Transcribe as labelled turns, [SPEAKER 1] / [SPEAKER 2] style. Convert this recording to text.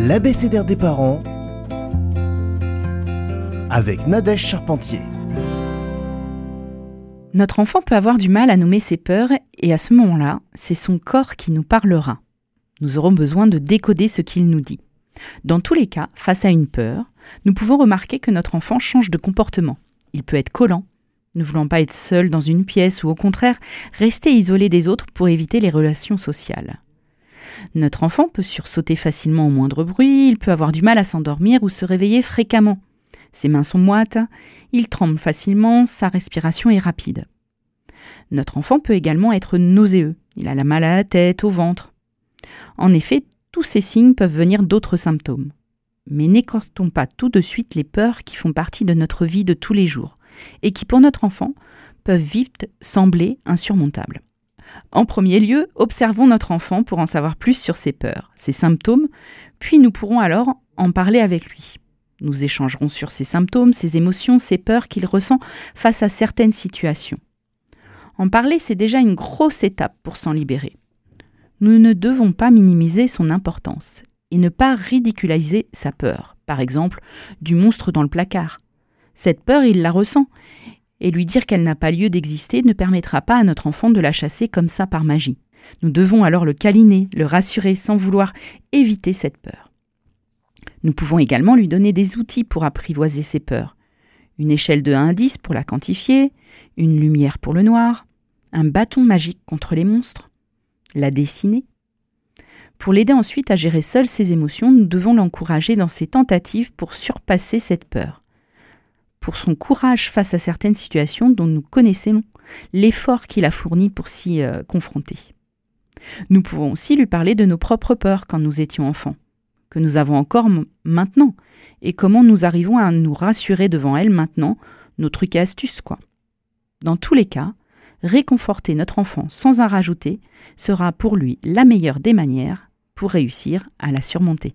[SPEAKER 1] l'abécédaire des parents avec Nadège Charpentier.
[SPEAKER 2] Notre enfant peut avoir du mal à nommer ses peurs et à ce moment-là, c'est son corps qui nous parlera. Nous aurons besoin de décoder ce qu'il nous dit. Dans tous les cas, face à une peur, nous pouvons remarquer que notre enfant change de comportement. Il peut être collant, ne voulant pas être seul dans une pièce ou au contraire rester isolé des autres pour éviter les relations sociales. Notre enfant peut sursauter facilement au moindre bruit, il peut avoir du mal à s'endormir ou se réveiller fréquemment. Ses mains sont moites, il tremble facilement, sa respiration est rapide. Notre enfant peut également être nauséeux, il a la mal à la tête, au ventre. En effet, tous ces signes peuvent venir d'autres symptômes. Mais n'écortons pas tout de suite les peurs qui font partie de notre vie de tous les jours et qui pour notre enfant peuvent vite sembler insurmontables. En premier lieu, observons notre enfant pour en savoir plus sur ses peurs, ses symptômes, puis nous pourrons alors en parler avec lui. Nous échangerons sur ses symptômes, ses émotions, ses peurs qu'il ressent face à certaines situations. En parler, c'est déjà une grosse étape pour s'en libérer. Nous ne devons pas minimiser son importance et ne pas ridiculiser sa peur, par exemple du monstre dans le placard. Cette peur, il la ressent, et lui dire qu'elle n'a pas lieu d'exister ne permettra pas à notre enfant de la chasser comme ça par magie. Nous devons alors le câliner, le rassurer sans vouloir éviter cette peur. Nous pouvons également lui donner des outils pour apprivoiser ses peurs. Une échelle de 1 à 10 pour la quantifier, une lumière pour le noir, un bâton magique contre les monstres, la dessiner. Pour l'aider ensuite à gérer seul ses émotions, nous devons l'encourager dans ses tentatives pour surpasser cette peur. Pour son courage face à certaines situations dont nous connaissons l'effort qu'il a fourni pour s'y euh, confronter. Nous pouvons aussi lui parler de nos propres peurs quand nous étions enfants que nous avons encore maintenant et comment nous arrivons à nous rassurer devant elle maintenant, nos trucs et astuces, quoi. Dans tous les cas, réconforter notre enfant sans en rajouter sera pour lui la meilleure des manières pour réussir à la surmonter.